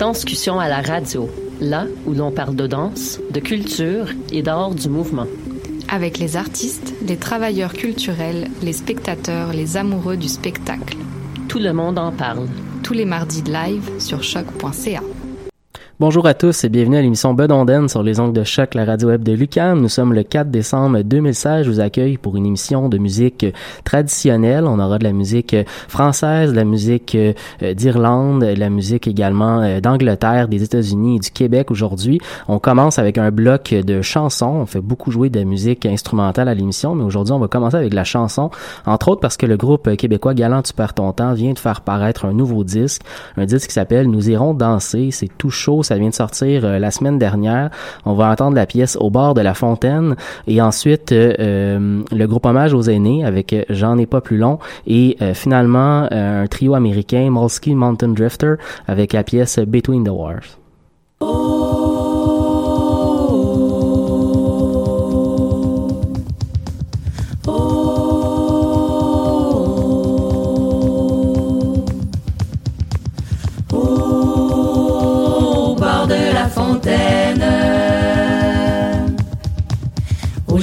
Danscussion à la radio, là où l'on parle de danse, de culture et d'art du mouvement. Avec les artistes, les travailleurs culturels, les spectateurs, les amoureux du spectacle. Tout le monde en parle. Tous les mardis de live sur choc.ca. Bonjour à tous et bienvenue à l'émission Bedonden sur les ongles de choc, la radio web de Lucam. Nous sommes le 4 décembre 2016. Je vous accueille pour une émission de musique traditionnelle. On aura de la musique française, de la musique euh, d'Irlande, de la musique également euh, d'Angleterre, des États-Unis et du Québec aujourd'hui. On commence avec un bloc de chansons. On fait beaucoup jouer de musique instrumentale à l'émission, mais aujourd'hui on va commencer avec la chanson, entre autres parce que le groupe québécois Galant Tu perds ton temps vient de faire paraître un nouveau disque, un disque qui s'appelle Nous irons danser. C'est tout chaud ça vient de sortir euh, la semaine dernière. On va entendre la pièce Au bord de la fontaine et ensuite euh, euh, le groupe Hommage aux aînés avec J'en ai pas plus long et finalement un trio américain Molsky Mountain Drifter avec la pièce Between the Wars. Au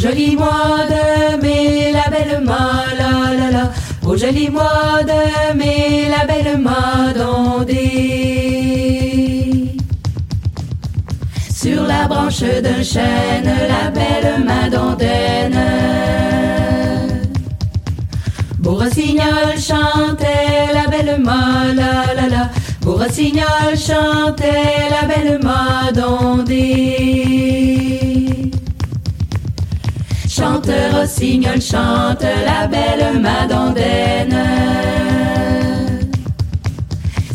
joli mois de mai, la belle ma la la la. Au joli mois de mai, la belle madondée. Sur la branche d'un chêne, la belle madondaine. Beau rossignol chantait la belle ma la la la. Beau rossignol chantait la belle madondée. Chante rossignol, chante la belle madondaine.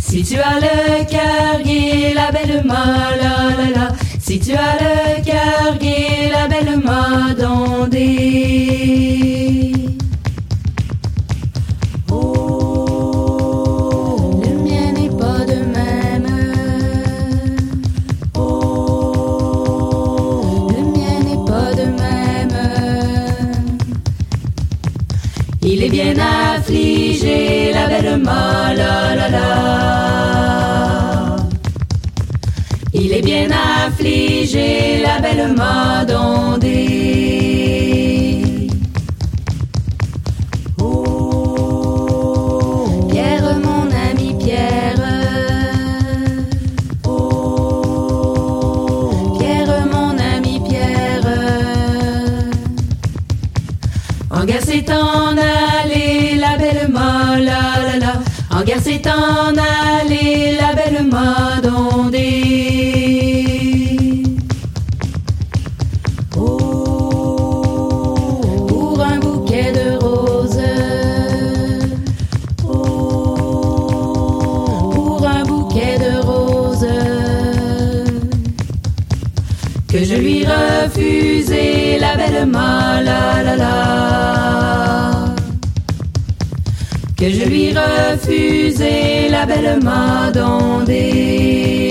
Si tu as le cœur gai, la belle ma. Si tu as le cœur gai, la belle. Le bien affligé, la belle ma la la. Il est bien affligé, la belle madondée. En guerre c'est en aller la belle mode ondée. Oh, pour un bouquet de roses. Oh, pour un bouquet de roses. Que je lui refusais la belle mode. La belle madondée.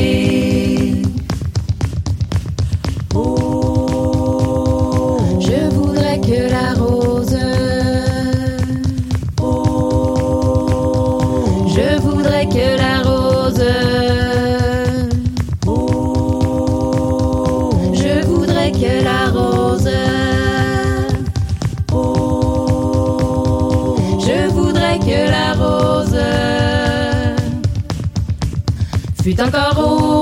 Fut encore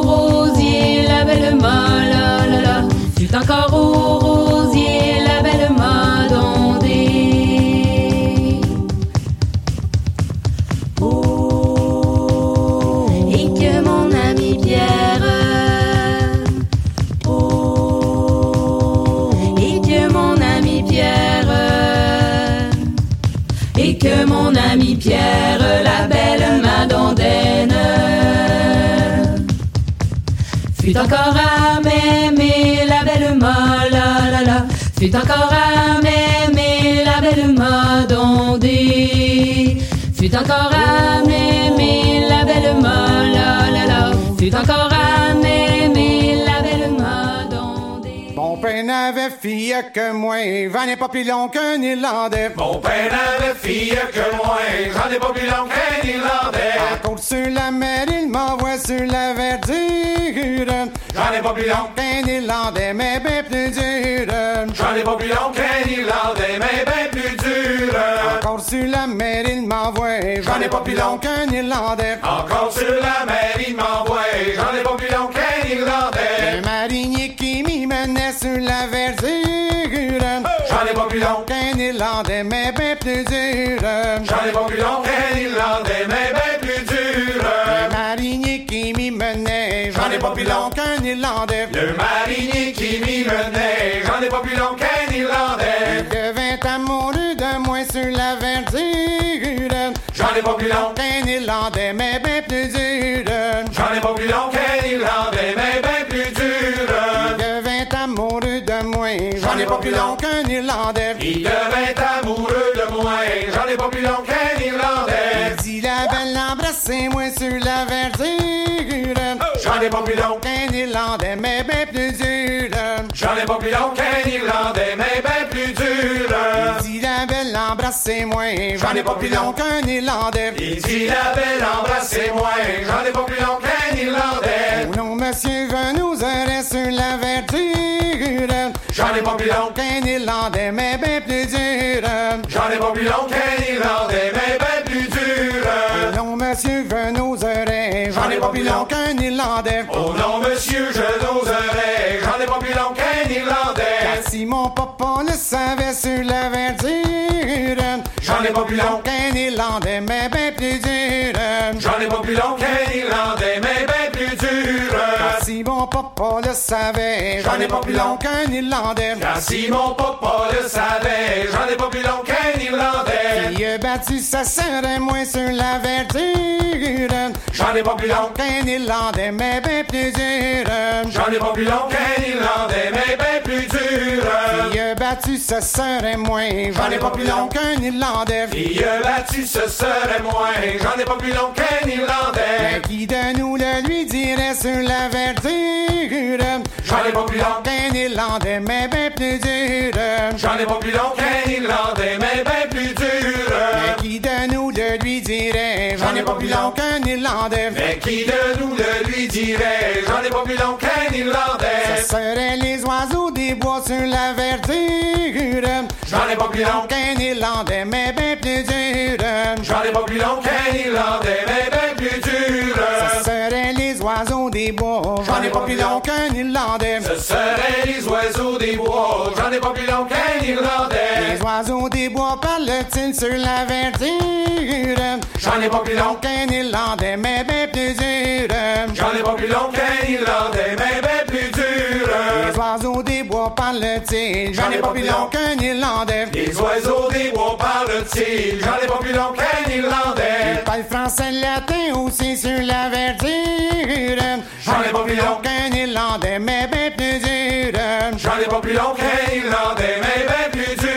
fut encore à m'aimer, la belle madondée, fut encore à m'aimer, la belle ma la la la, fut encore fille que moi, j'en ai pas plus long qu'un Irlandais. Mon père n'avait fille que moi, j'en ai pas plus long qu'un Irlandais. À côte sur la mer, il m'envoie sur la verdure. J'en ai pas plus long qu'un Irlandais, mais ben plus dur. J'en ai pas plus long qu'un Irlandais, mais ben plus dur. Encore sur la mer, il m'envoie, j'en ai pas plus long qu'un Irlandais. Encore sur la mer, il m'envoie, j'en ai pas plus long qu'un Irlandais. Un marinier qui m'y menait sur la verdure. J'en ai pas plus long qu'un Irlandais, mais ben plus dur. Plus long qu'un Irlandais, mais ben plus dur. Un marinier qui m'y menait, j'en ai pas plus long qu'un Irlandais. Le marinier qui m'y menait, j'en ai pas plus long qu'un Irlandais. Il devint amoureux de moi sur la verdure. J'en ai pas plus long qu'un Irlandais, mais ben plus dur. J'en ai pas plus long qu'un Irlandais, mais ben plus long qu'un Irlandais. Il devint amoureux de moi, j'en ai pas plus long qu'un Irlandais. Il dit la belle embrassez-moi sur la verdure. J'en ai pas plus long qu'un Irlandais, mais ben plus dur. J'en ai pas plus long qu'un Irlandais, mais ben embrassez-moi, j'en ai pas plus long qu'un Irlandais. Il dit la belle embrassez-moi, j'en ai pas plus long qu'un Irlandais. Oh non, monsieur, je nous sur la verdure. J'en ai pas plus long qu'un Irlandais, mais ben plus dur. J'en ai pas plus long qu'un Irlandais, mais ben plus dur. Oh non, monsieur, je nous aurais, j'en ai pas plus long qu'un Irlandais. Oh non, monsieur, je n'oserais, j'en ai pas plus long qu'un si mon papa le savait sur la verdure, j'en ai pas plus long qu'un Irlandais, mais ben plus dur. J'en ai pas plus long qu'un Irlandais, mais ben plus dur. Si mon papa le savait, j'en ai pas plus long qu'un Irlandais. Car si mon papa le savait, j'en ai pas plus long qu'un Irlandais. Il a battu sa sœur et moi sur la verdure. J'en ai pas plus long qu'un Irlandais, mais ben plus dur. J'en ai pas plus long qu'un Irlandais, mais ben plus dur. Il a battu sa sœur et moi, j'en ai pas plus long qu'un Irlandais. Il a battu sa sœur et moi, j'en ai pas plus long qu'un Irlandais. Mais qui de nous le lui dirait sur la verdure? J'en ai pas plus long qu'un Irlandais, mais ben plus dur. J'en ai pas plus long qu'un Irlandais, pas plus long qu'un Irlandais. Mais qui de nous le lui dirait? J'en ai pas plus long qu'un Irlandais. Ce seraient les oiseaux des bois sur la verdure. J'en ai pas plus long qu'un Irlandais, mais ben plus dur. J'en ai pas plus long qu'un Irlandais, mais ben plus dur. Ce seraient les oiseaux des bois. J'en ai pas plus long qu'un Irlandais. Ce seraient les oiseaux des bois. J'en ai pas plus long qu'un Irlandais. Les oiseaux des bois parlent-ils sur la verdure? J'en ai pas plus long qu'un Irlandais, mais ben plus dur. J'en ai pas plus long qu'un Irlandais, mais ben plus dur. Les oiseaux des bois parlent-ils? J'en ai pas plus long qu'un Irlandais. Les oiseaux des bois parlent-ils? J'en ai pas plus long qu'un Irlandais. Ils parlent français latin aussi sur la verdure. J'en ai pas plus long qu'un Irlandais, mais ben plus dur. J'en ai pas plus long qu'un Irlandais, mais ben plus dur.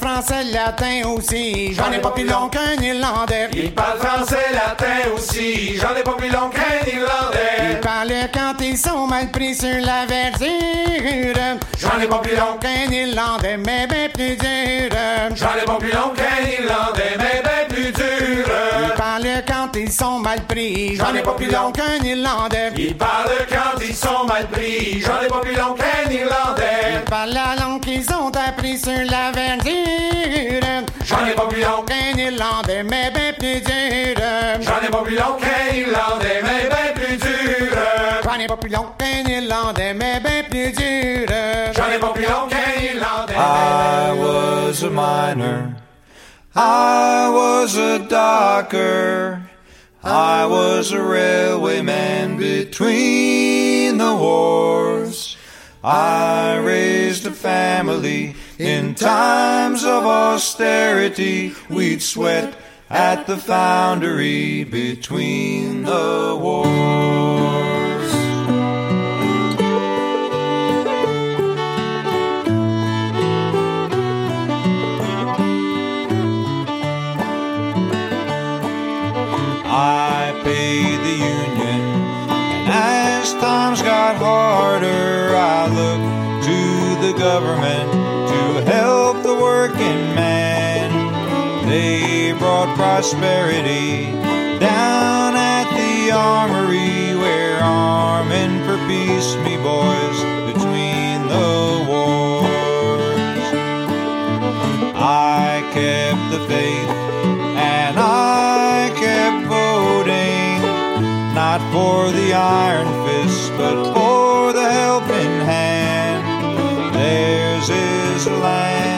Français, latin aussi. J'en ai pas plus long qu'un Irlandais. Il parle français, latin aussi. J'en ai pas plus long qu'un Irlandais. Il parle quand ils sont mal pris sur la verdure. J'en ai pas plus long qu'un Irlandais, mais ben plus dur. J'en ai pas plus long qu'un Irlandais, mais ben plus dur. Il parle quand ils sont mal pris. J'en ai pas plus long qu'un Irlandais. Il parle quand ils sont mal pris. J'en ai pas plus long qu'un Irlandais. Il parle la langue qu'ils ont appris sur la verdure. J'en ai pas plus long qu'un Irlandais, mais ben plus dur. J'en ai pas plus long qu'un Irlandais, mais ben plus dur. J'en ai pas plus long qu'un Irlandais, mais ben plus dur. J'en ai pas plus long qu'un Irlandais. I was a miner. I was a docker. I was a railwayman between the wars. I raised a family in times of austerity. We'd sweat at the foundry between the wars. I paid the union, and as times got harder, I looked to the government help the working man. They brought prosperity down at the armory, where arming for peace, me boys, between the wars. I kept the faith, and I kept voting, not for the iron fist, but for the helping hand. Theirs is a land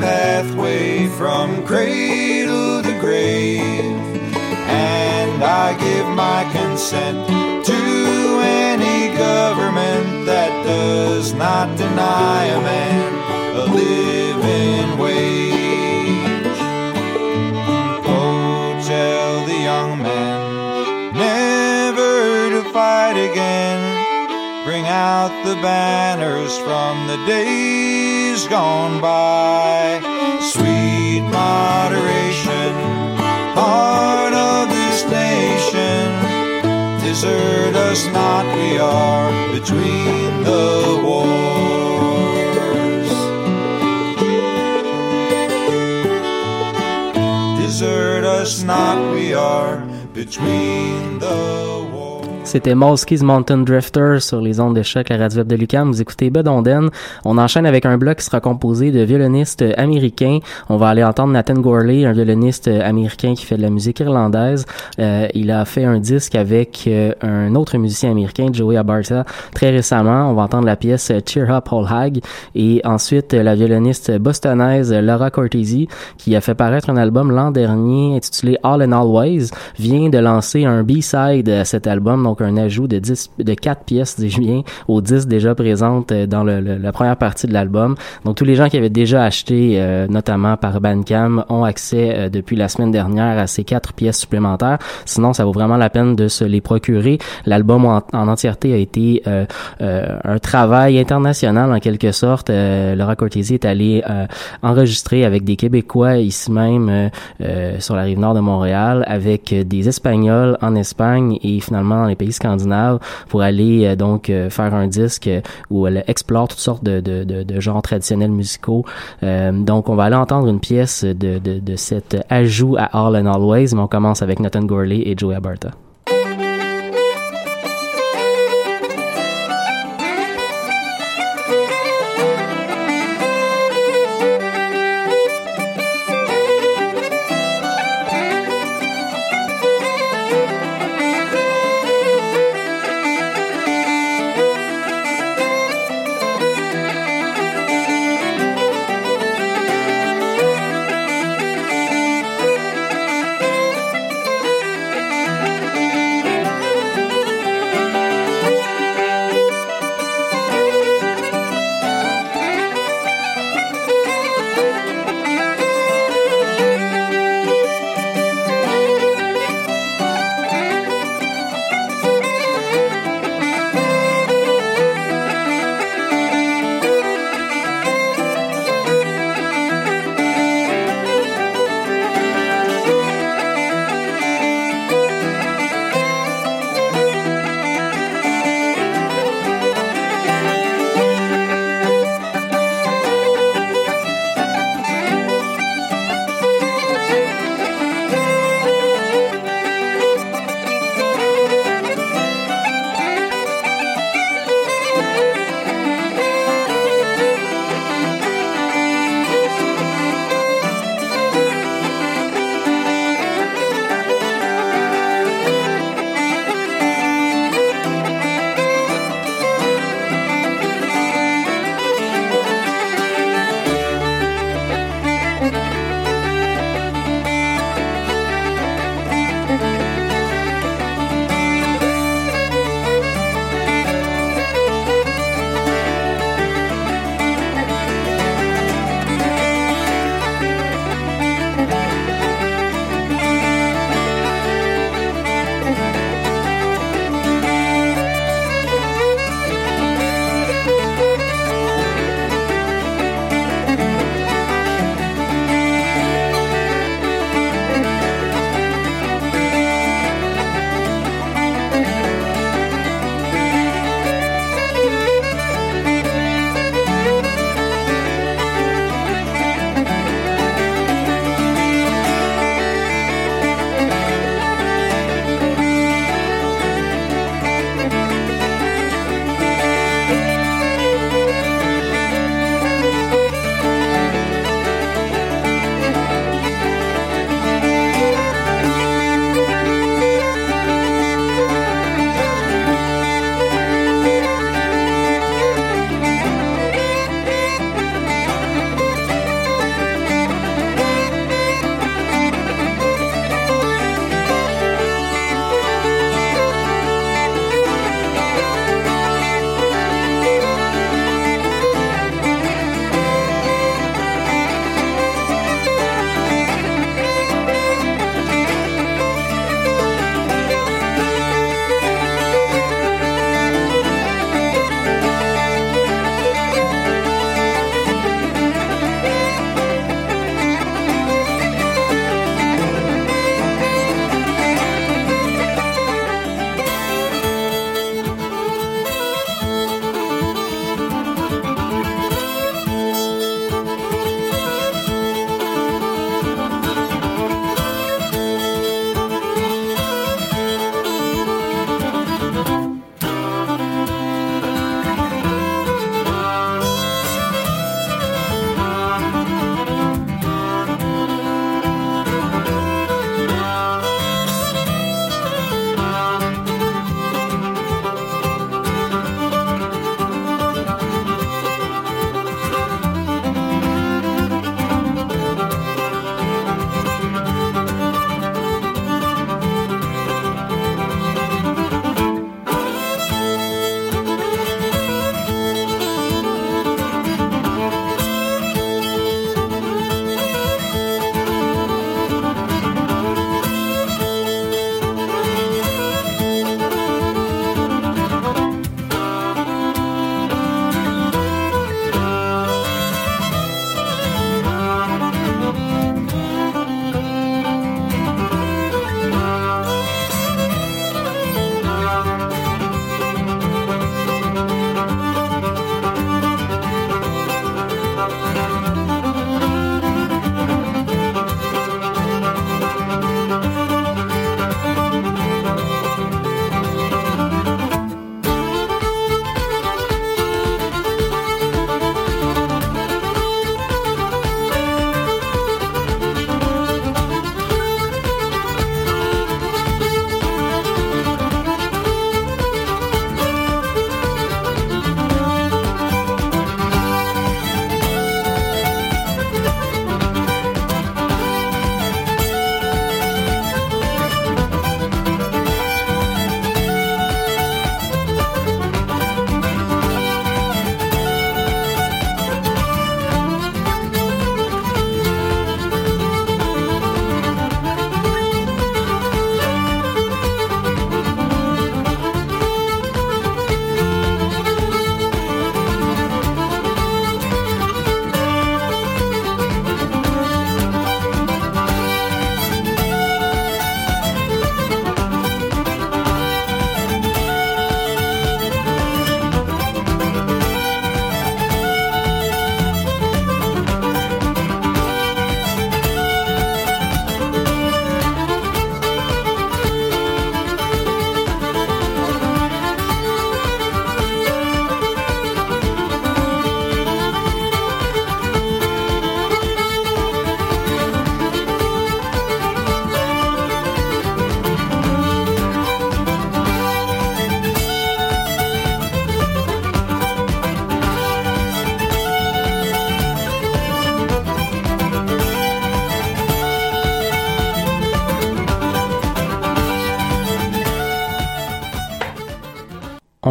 pathway from cradle to grave, and I give my consent to any government that does not deny a man a living the banners from the days gone by. Sweet moderation, heart of this nation. Desert us not, we are between the wars. Desert us not, we are between the. C'était Mountain Drifter sur les ondes de choc, la radio de Lucam. Vous écoutez. On enchaîne avec un bloc qui sera composé de violonistes américains. On va aller entendre Nathan Gorley, un violoniste américain qui fait de la musique irlandaise. Euh, il a fait un disque avec euh, un autre musicien américain, Joey Abarta, très récemment. On va entendre la pièce Cheer Up All Hag. Et ensuite, la violoniste bostonaise Laura Cortese, qui a fait paraître un album l'an dernier intitulé All and Always, vient de lancer un B-side à cet album. Donc un ajout de 10, de quatre pièces, dis-je aux 10 déjà présentes dans le, la première partie de l'album. Donc tous les gens qui avaient déjà acheté, notamment par Bandcamp, ont accès depuis la semaine dernière à ces quatre pièces supplémentaires. Sinon, ça vaut vraiment la peine de se les procurer. L'album en, entièreté a été un travail international en quelque sorte. Laura Cortési est allée enregistrer avec des Québécois ici même sur la rive nord de Montréal, avec des Espagnols en Espagne et finalement dans les pays scandinaves pour aller euh, donc euh, faire un disque où elle explore toutes sortes de, de, de, genres traditionnels musicaux. Euh, donc on va aller entendre une pièce de, de, de cet ajout à All and Always, mais on commence avec Nathan Gorley et Joey Abarta.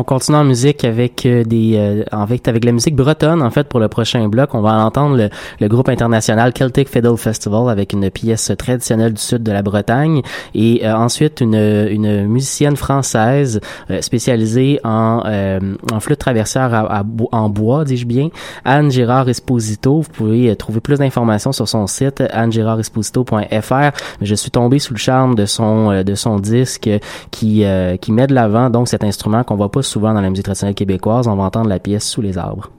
Continue en musique avec euh, des euh, avec avec la musique bretonne en fait pour le prochain bloc. On va entendre le, le, groupe international Celtic Fiddle Festival avec une pièce traditionnelle du sud de la Bretagne et euh, ensuite une une musicienne française spécialisée en en flûte traversière à, en bois, dis-je bien, Anne Gérard Esposito. Vous pouvez trouver plus d'informations sur son site annegérardesposito.fr. Mais je suis tombé sous le charme de son de son disque qui qui met de l'avant donc cet instrument qu'on va pas souvent dans la musique traditionnelle québécoise, on va entendre la pièce Sous les arbres.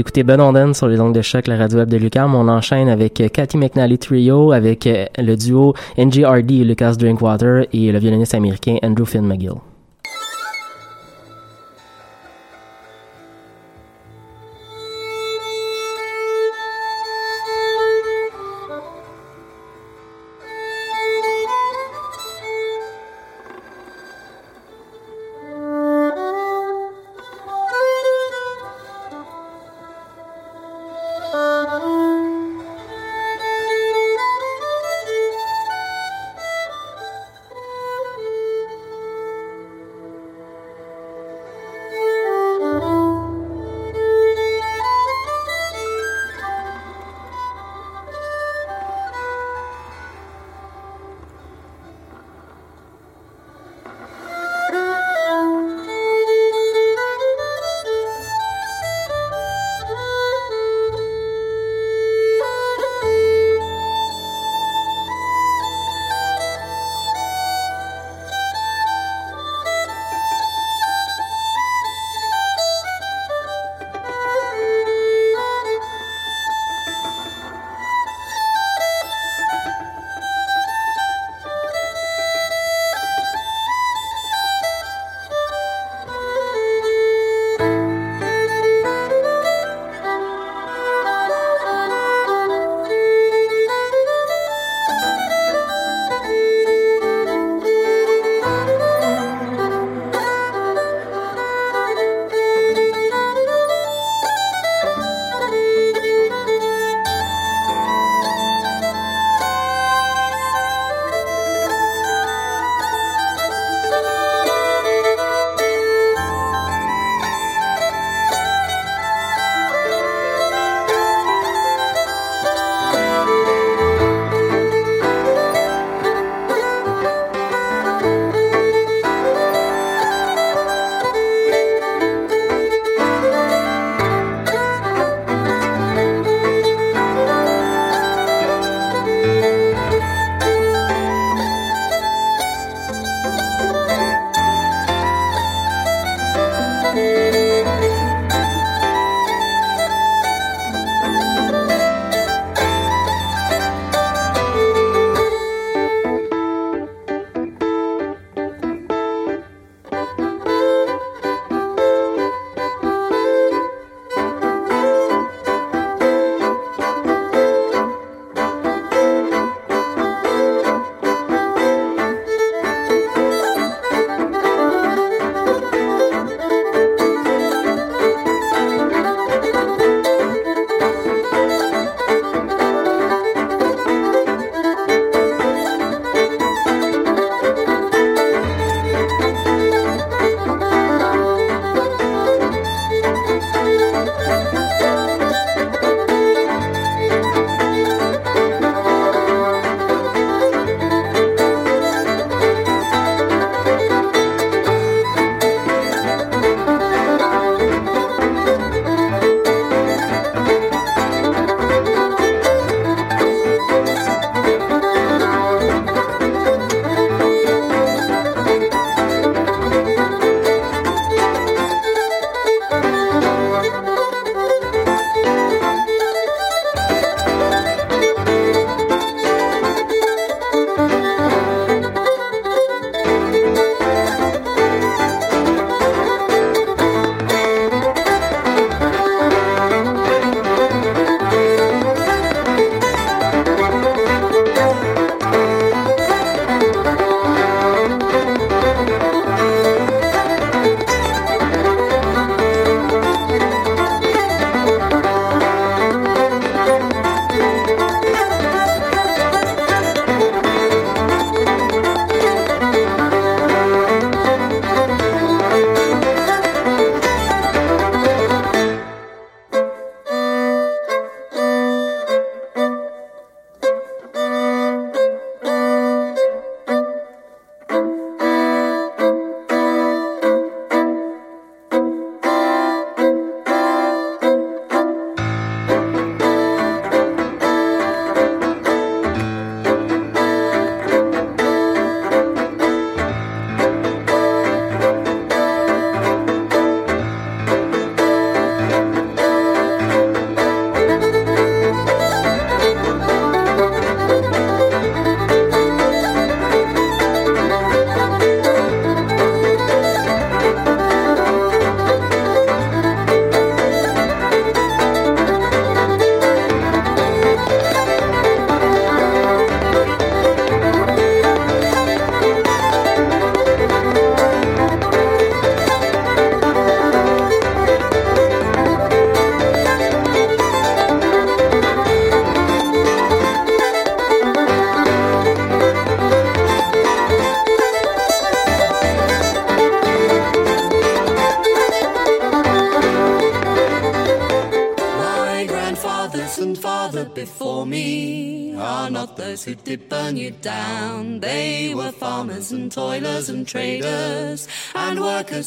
Écoutez Ben Onden sur les ondes de choc, la radio web de Lucam. On enchaîne avec Cathy McNally Trio, avec le duo NGRD Lucas Drinkwater et le violoniste américain Andrew Finn McGill.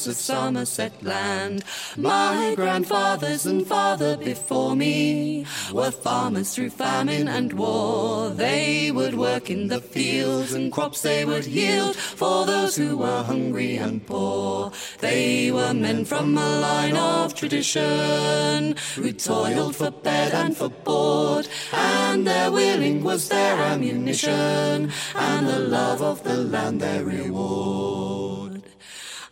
Workers of Somerset land. My grandfathers and father before me were farmers through famine and war. They would work in the fields and crops they would yield for those who were hungry and poor. They were men from a line of tradition who toiled for bed and for board, and their willing was their ammunition, and the love of the land their reward.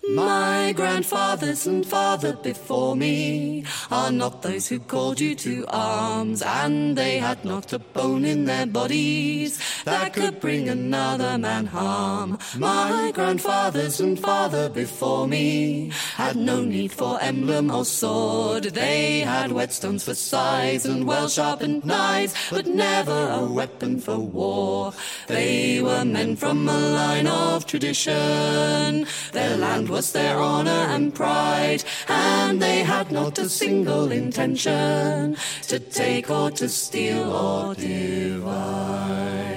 My grandfathers and father before me are not those who called you to arms, and they had not a bone in their bodies that could bring another man harm. My grandfathers and father before me had no need for emblem or sword. They had whetstones for scythes and well sharpened knives, but never a weapon for war. They were men from a line of tradition. Their land was their honor and pride, and they had not a single intention to take or to steal or divide.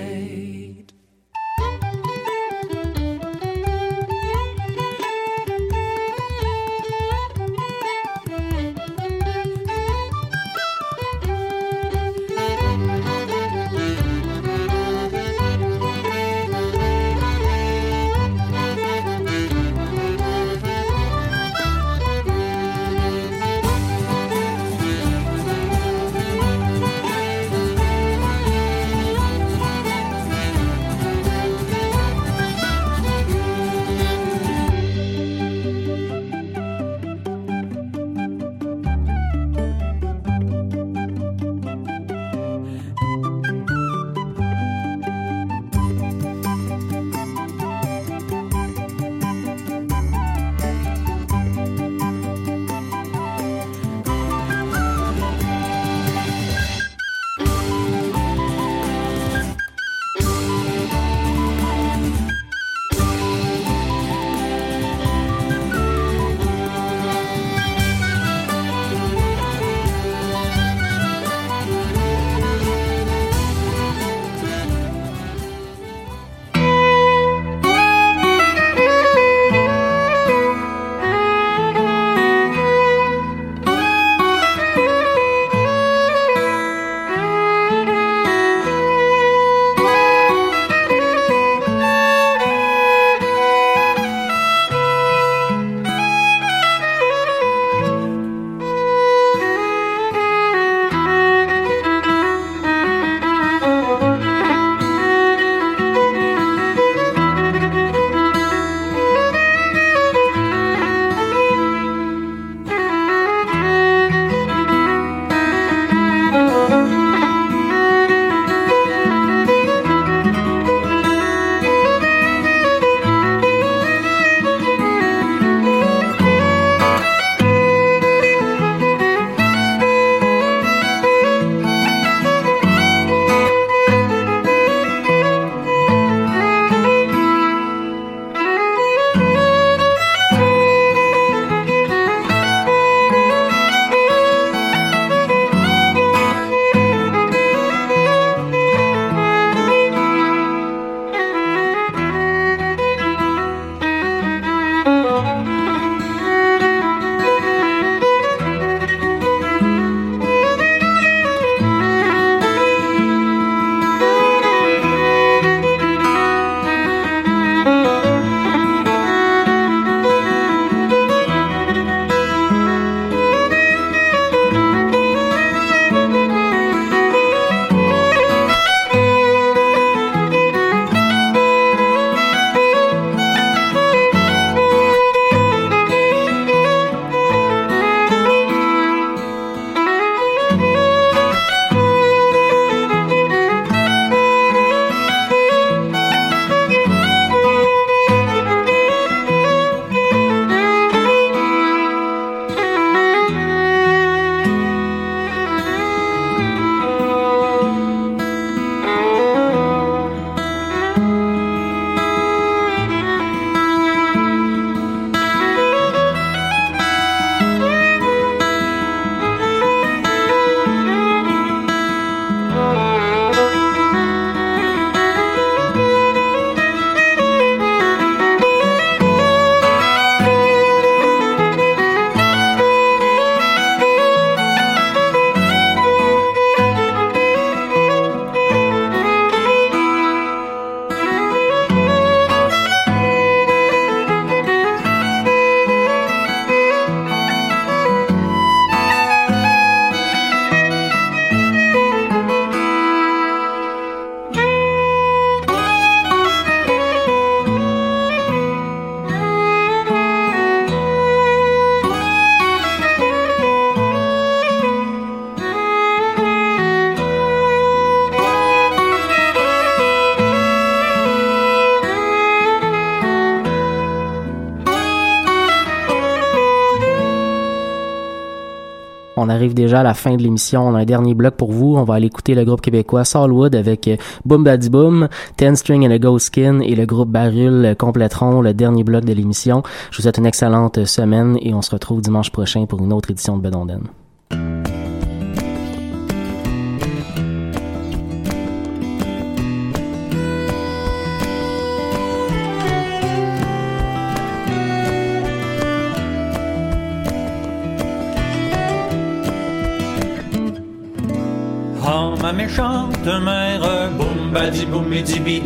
La fin de l'émission. On a un dernier bloc pour vous. On va aller écouter le groupe québécois Solwood avec euh, Boom Baddy Boom, Ten String and a Ghost Skin et le groupe Barul compléteront le dernier bloc de l'émission. Je vous souhaite une excellente semaine et on se retrouve dimanche prochain pour une autre édition de Bedonden.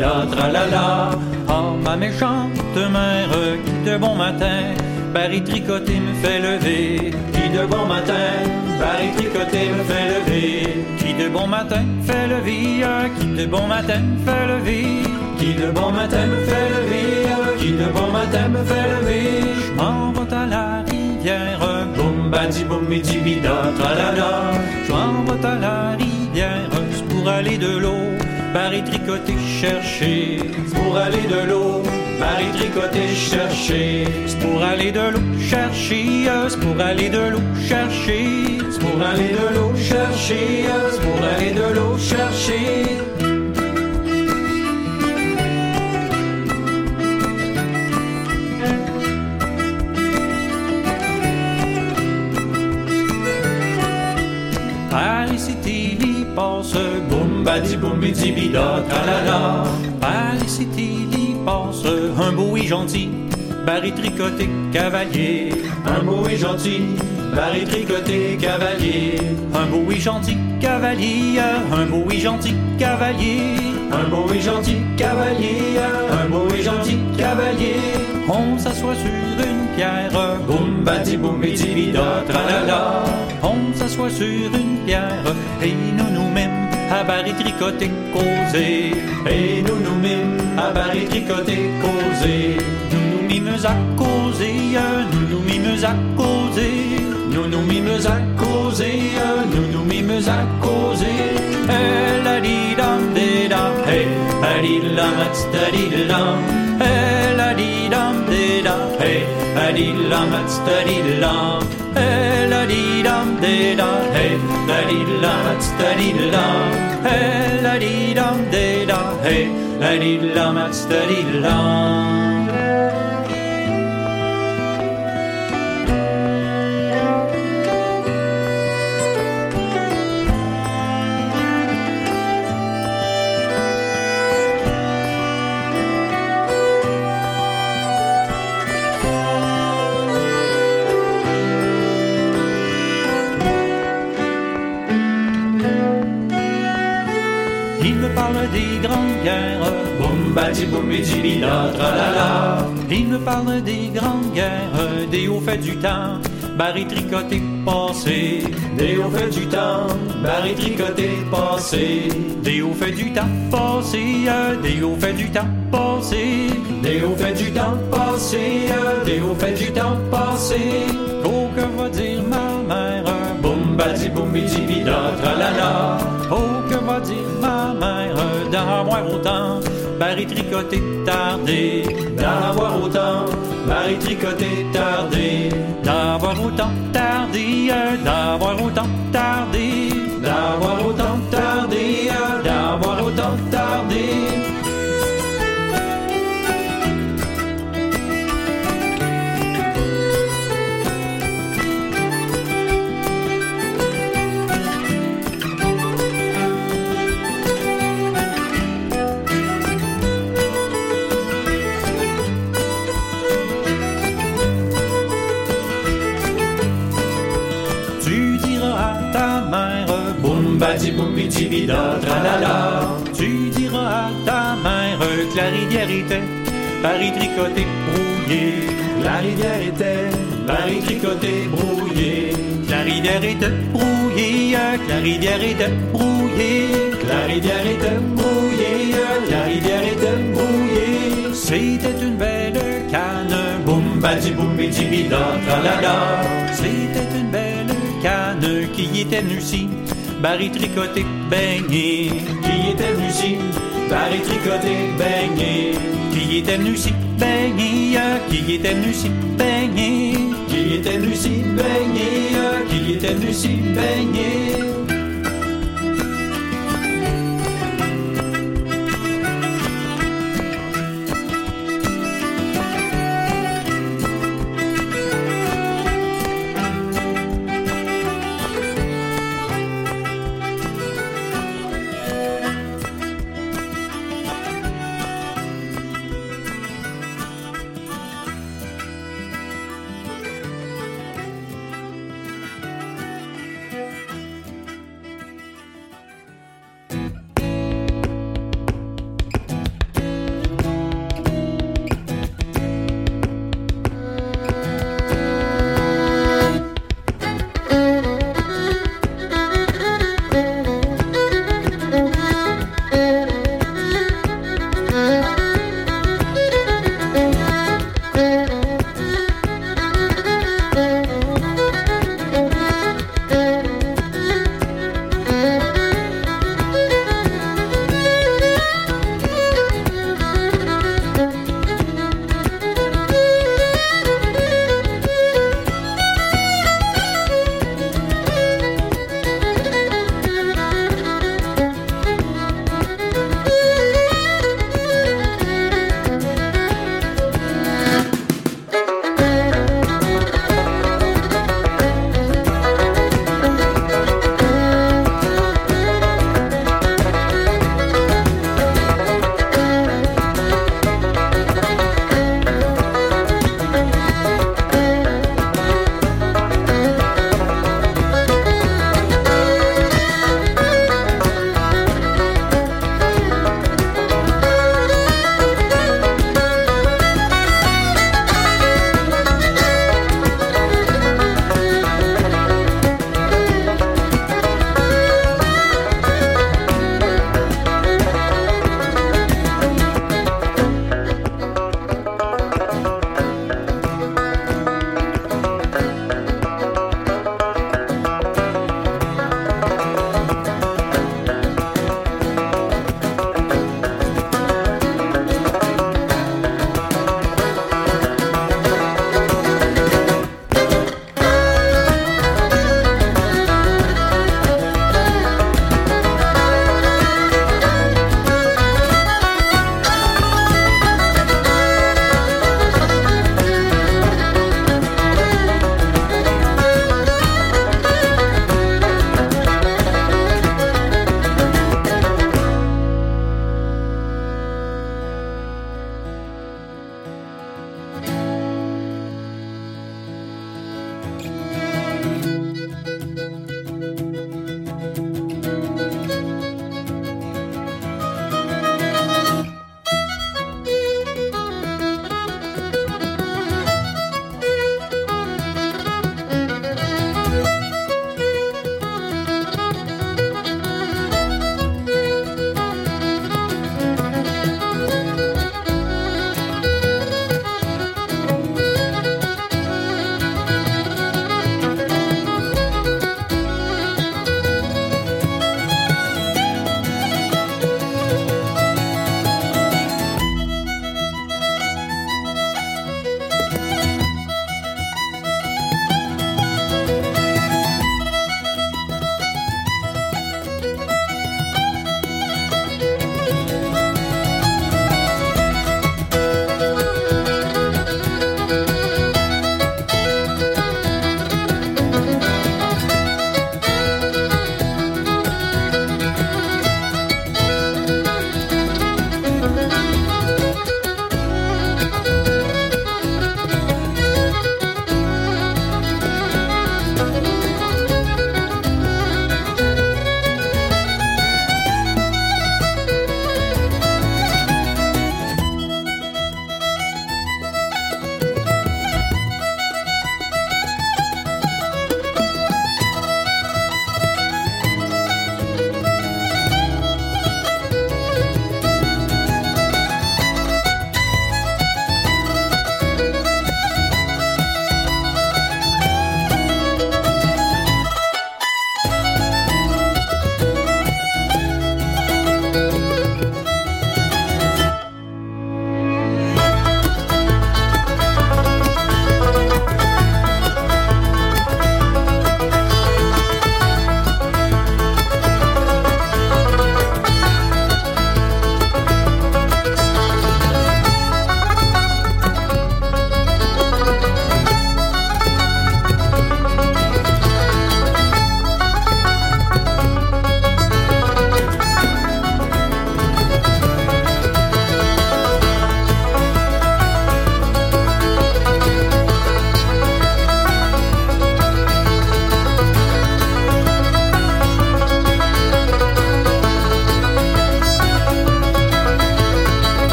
Oh ma méchante mère, qui de bon matin, Barry tricoté me fait lever. Qui de bon matin, Barry tricoté me fait lever. Qui de bon matin fait lever, qui de bon matin fait lever. Qui de bon matin me fait lever, qui de bon matin me fait lever. J'm'en vais à la rivière, boum badi boum et dibida tralala. J'm'en vais à la rivière, pour aller de l'eau. Barry tricoté chercher, pour aller de l'eau. Barry tricoté chercher, pour aller de l'eau chercher, pour aller de l'eau chercher, pour aller de l'eau chercher, pour aller de l'eau chercher. Paris City, passe, boum badi boum bidi bida tralala. Paris City, il passe, un beau et gentil, Barry tricoté cavalier. Un beau et gentil, Barry tricoté cavalier. Un beau et gentil cavalier, un beau et gentil cavalier. Un beau et gentil cavalier, un beau et gentil cavalier. On s'assoit sur une pierre, boum badi boum bidi bida tralala. On s'assoit sur une pierre et nous nous mêmes à Barry tricoter causer. Et nous nous mêmes à Barry tricoter causer. Nous nous mîmes à causer, nous nous mîmes à causer. Nous nous mîmes à causer, nous nous mîmes à causer. Eh la di dam de dam, hey, la di lam, la di lam. Eh la di dam de dam, hey, la di lam, la di lam. Eh la di dam de dam, hey, la di lam, la di lam. Eh la di dam de dam, hey, la di lam, la di lam. Il me parle des grandes guerres, des hauts faits du temps, Barry tricoté passé. Des hauts faits du temps, Barry tricoté passé. Des hauts faits du temps passé, des hauts faits du temps passé. Des hauts faits du temps passé, des hauts faits du temps passé. Oh que va dire ma mère, boum badi boum et dibida tralala. Oh que va dire ma mère? D'avoir autant Barry tricoté tardé D'avoir autant. Barry tricoté tardé D'avoir autant tardé D'avoir autant tardé D'avoir autant tardé tralala. Tu diras à ta mère que la rivière était Paris tricoté brouillé. La rivière était Paris tricoté brouillé. La rivière était brouillée, la rivière était brouillée. La rivière était brouillée, la rivière était brouillée. C'était une belle canne, boum badi boum bidi bida tralala. C'était une belle canne qui était ici, Barry tricoté baigné. Qui était venu ici, Paris tricoté, baigné. Qui était venu baigner? euh, Qui était venu s'y baigner? Qui était venu s'y baigner? Qui était venu s'y baigner?